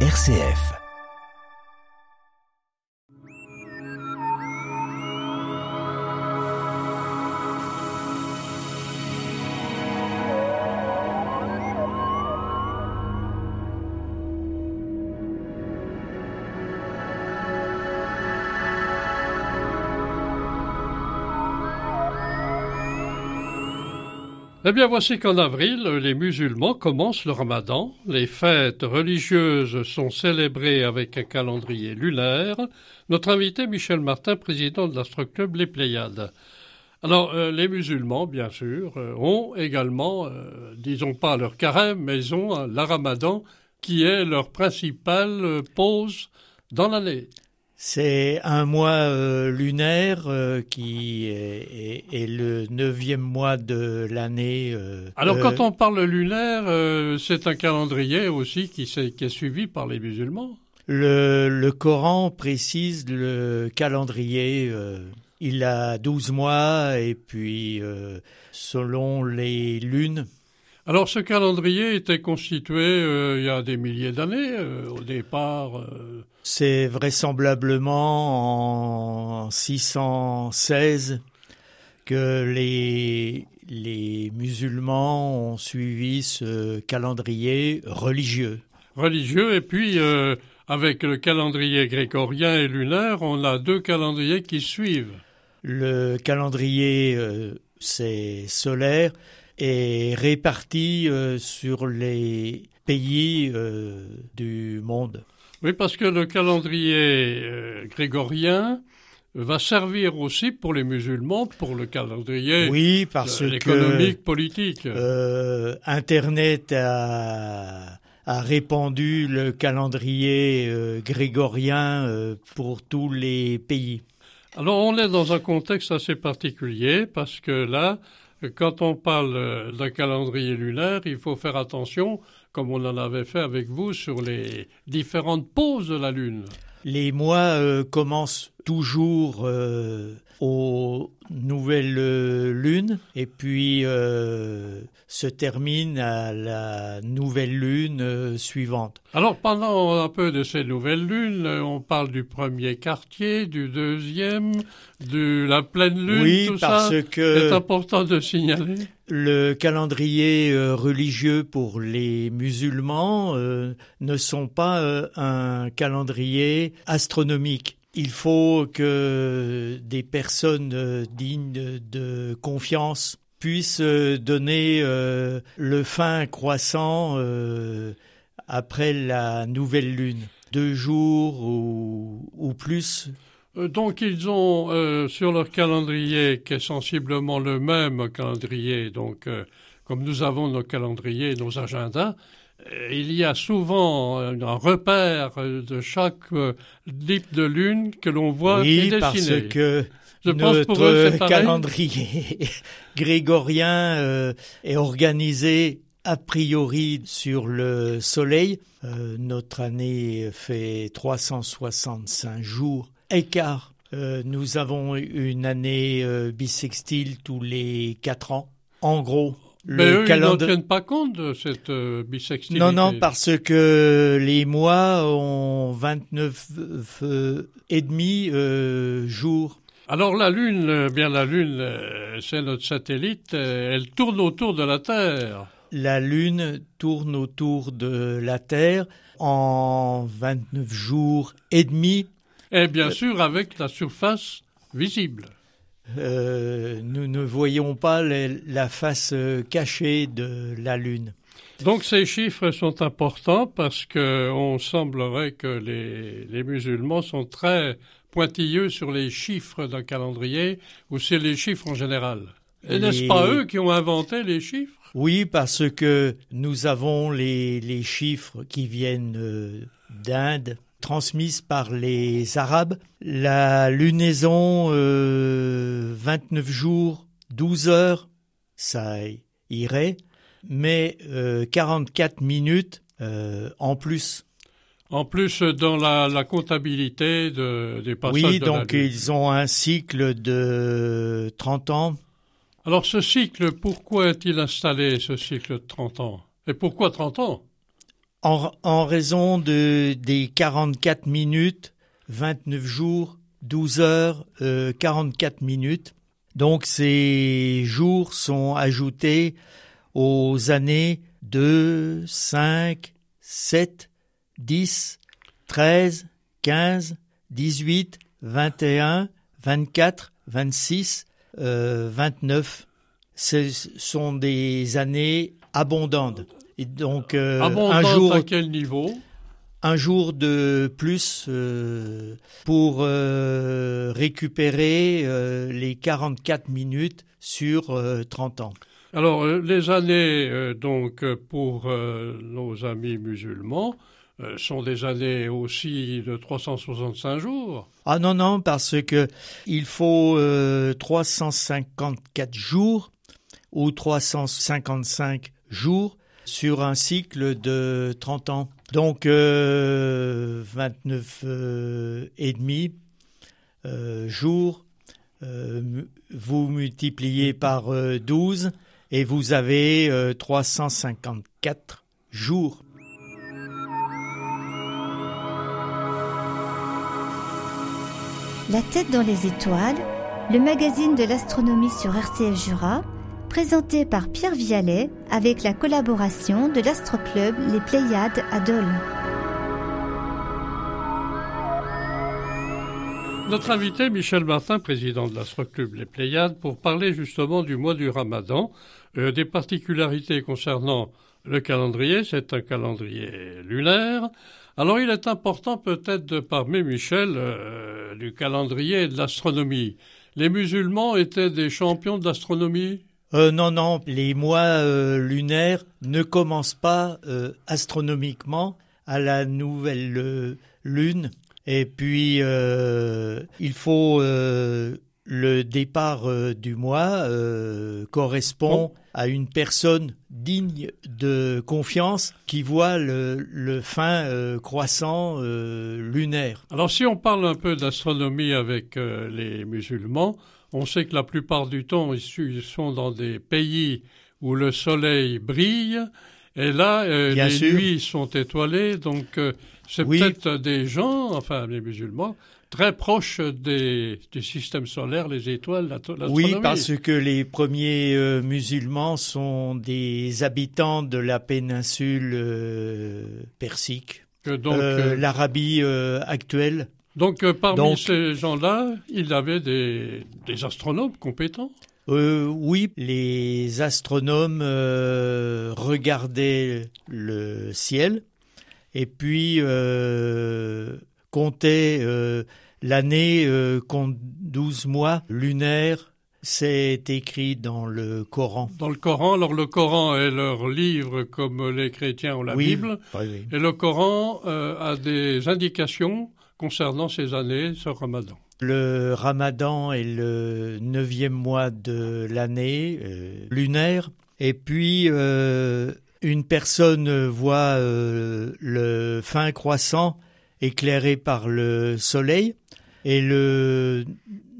RCF. Eh bien, voici qu'en avril, les musulmans commencent le ramadan. Les fêtes religieuses sont célébrées avec un calendrier lunaire. Notre invité, Michel Martin, président de l'Astro Club Les Pléiades. Alors, euh, les musulmans, bien sûr, euh, ont également, euh, disons pas leur carême, mais ont la ramadan qui est leur principale pause dans l'année. C'est un mois euh, lunaire euh, qui est, le neuvième mois de l'année. Euh, Alors quand on parle lunaire, c'est un calendrier aussi qui, qui, est suivi par les musulmans le, le Coran précise le calendrier. il a douze mois et puis selon les lunes, alors ce calendrier était constitué euh, il y a des milliers d'années euh, au départ. Euh. C'est vraisemblablement en 616 que les, les musulmans ont suivi ce calendrier religieux. Religieux et puis avec le calendrier grégorien et lunaire, on a deux calendriers qui suivent. Le calendrier c'est solaire est réparti euh, sur les pays euh, du monde. Oui, parce que le calendrier euh, grégorien va servir aussi pour les musulmans, pour le calendrier oui, parce économique, politique. Internet a, a, répandu le calendrier grégorien pour tous les pays. Alors on est dans un contexte assez particulier parce que là, quand on parle euh, d'un calendrier lunaire, il faut faire attention, comme on en avait fait avec vous, sur les différentes poses de la Lune. Les mois euh, commencent toujours euh, aux nouvelles lunes et puis se terminent à la nouvelle lune suivante. Alors pendant un peu de ces nouvelles lunes, on parle du premier quartier, du deuxième, de la pleine lune, oui, tout parce ça. que c'est important de signaler. Le calendrier religieux pour les musulmans ne sont pas un calendrier astronomique. Il faut que des personnes euh, dignes de confiance puissent euh, donner euh, le fin croissant après la nouvelle lune, deux jours ou, plus. Donc ils ont sur leur calendrier, qui est sensiblement le même calendrier, donc comme nous avons nos calendriers, nos agendas, il y a souvent un repère de chaque type de lune que l'on voit oui, parce que notre calendrier grégorien euh, est organisé a priori sur le Soleil. Euh, notre année fait 365 jours écart. nous avons une année bissextile tous les quatre ans. En gros, mais eux, ils n'en tiennent pas compte de cette euh. Non, non, parce que les mois ont 29 euh, et demi euh, jours. Alors la Lune, euh, bien la Lune, c'est notre satellite, elle tourne autour de la Terre. La Lune tourne autour de la Terre en 29 jours et demi. Et bien sûr avec la surface visible. Euh, nous ne voyons pas la face euh, cachée de la Lune. Donc ces chiffres sont importants parce qu'on semblerait que les, musulmans sont très pointilleux sur les chiffres d'un calendrier ou c'est les chiffres en général. Et n'est-ce pas eux qui ont inventé les chiffres? Oui, parce que nous avons les, chiffres qui viennent euh, d'Inde, transmise par les Arabes. La lunaison, 29 euh, jours, 12 heures, ça irait, mais 44 euh, minutes euh, en plus. En plus, dans la, comptabilité de, des passages Oui, de donc ils ont un cycle de 30 ans. Alors ce cycle, pourquoi est-il installé, ce cycle de 30 ans? Et pourquoi 30 ans? En, raison de, des 44 minutes, 29 jours, 12 heures, 44 minutes. Donc ces jours sont ajoutés aux années 2, 5, 7, 10, 13, 15, 18, 21, 24, 26, 29. Ce sont des années abondantes. Et donc euh, un jour à quel niveau? Un jour de plus euh, pour euh, récupérer les 44 minutes sur 30 ans. Alors les années donc pour nos amis musulmans sont des années aussi de 365 jours. Ah non non parce que il faut 354 jours ou 355 jours sur un cycle de 30 ans. Donc euh, 29 euh, euh, jours, euh, vous multipliez par 12 et vous avez 354 jours. La tête dans les étoiles, le magazine de l'astronomie sur RCF Jura présenté par Pierre Vialet avec la collaboration de l'Astroclub Les Pléiades à Dole. Notre invité Michel Martin, président de l'Astroclub Les Pléiades, pour parler justement du mois du Ramadan, euh, des particularités concernant le calendrier, c'est un calendrier lunaire. Alors il est important peut-être de parler, Michel, euh, du calendrier et de l'astronomie. Les musulmans étaient des champions de l'astronomie? Euh, non, non, les mois euh, lunaires ne commencent pas euh, astronomiquement à la nouvelle lune. Et puis, il faut le départ du mois correspond à une personne digne de confiance qui voit le, fin croissant lunaire. Alors si on parle un peu d'astronomie avec les musulmans, on sait que la plupart du temps, ils sont dans des pays où le soleil brille, et là, euh, les nuits sont étoilées, donc euh, c'est peut-être des gens, enfin les musulmans, très proches des, du système solaire, les étoiles, l'astronomie. Oui, parce que les premiers euh, musulmans sont des habitants de la péninsule persique, l'Arabie actuelle. Donc euh, parmi ces gens-là, il avait des, astronomes compétents euh, oui, les astronomes euh, regardaient le ciel et puis comptaient l'année compte 12 mois lunaires. C'est écrit dans le Coran. Dans le Coran, alors le Coran est leur livre comme les chrétiens ont la Bible. Et le Coran a des indications concernant ces années, ce ramadan Le ramadan est le neuvième mois de l'année euh, lunaire. Et puis, euh, une personne voit euh, le fin croissant éclairé par le soleil. Et le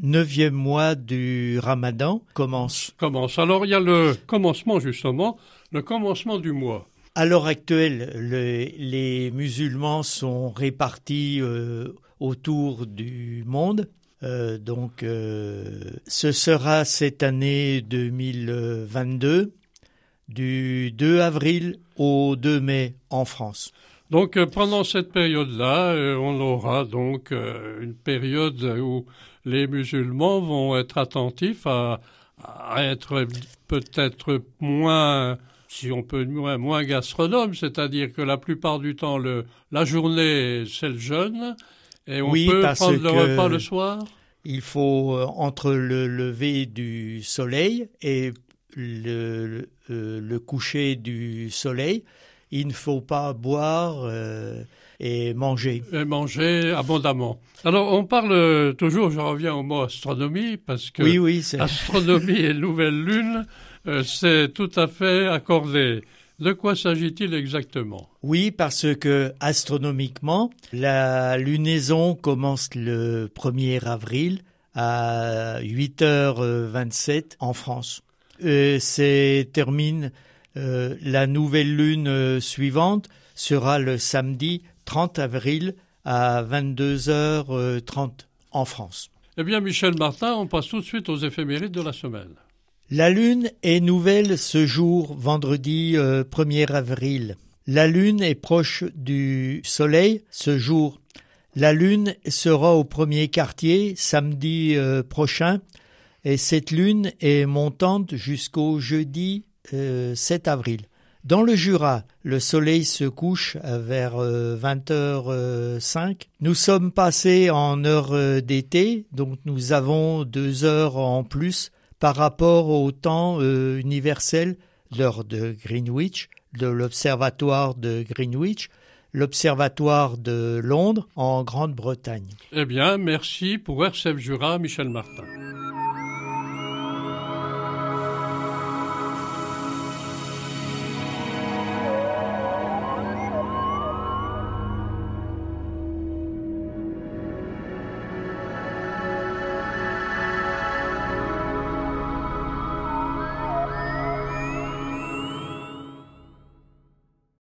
neuvième mois du ramadan commence. Commence. Alors, il y a le commencement, justement, le commencement du mois. À l'heure actuelle, les musulmans sont répartis euh, autour du monde. Euh, donc, euh, ce sera cette année 2022, du 2 avril au 2 mai en France. Donc, pendant cette période-là, on aura donc une période où les musulmans vont être attentifs à, à être peut-être moins si on peut moins, moins gastronome, c'est-à-dire que la plupart du temps, le, la journée, c'est le jeûne, et on peut prendre le repas le soir? Il faut, euh, entre le lever du soleil et le, euh, le coucher du soleil, il ne faut pas boire euh, et manger. Et manger abondamment. Alors, on parle toujours, je reviens au mot astronomie, parce que oui, oui, astronomie et nouvelle lune, euh, c'est tout à fait accordé. De quoi s'agit-il exactement? Oui, parce que astronomiquement, la lunaison commence le 1er avril à 8h27 en France. Euh, c'est termine euh, la nouvelle lune suivante sera le samedi 30 avril à 22h30 en France. Eh bien, Michel Martin, on passe tout de suite aux éphémérides de la semaine. La lune est nouvelle ce jour, vendredi 1er avril. La lune est proche du soleil ce jour. La lune sera au premier quartier samedi euh, prochain et cette lune est montante jusqu'au jeudi 7 euh, avril. Dans le Jura, le soleil se couche vers 20h05. Euh, nous sommes passés en heure d'été, donc nous avons deux heures en plus par rapport au temps universel, l'heure de Greenwich, de l'observatoire de Greenwich, l'Observatoire de Londres en Grande-Bretagne. Eh bien, merci pour RCF Jura, Michel Martin.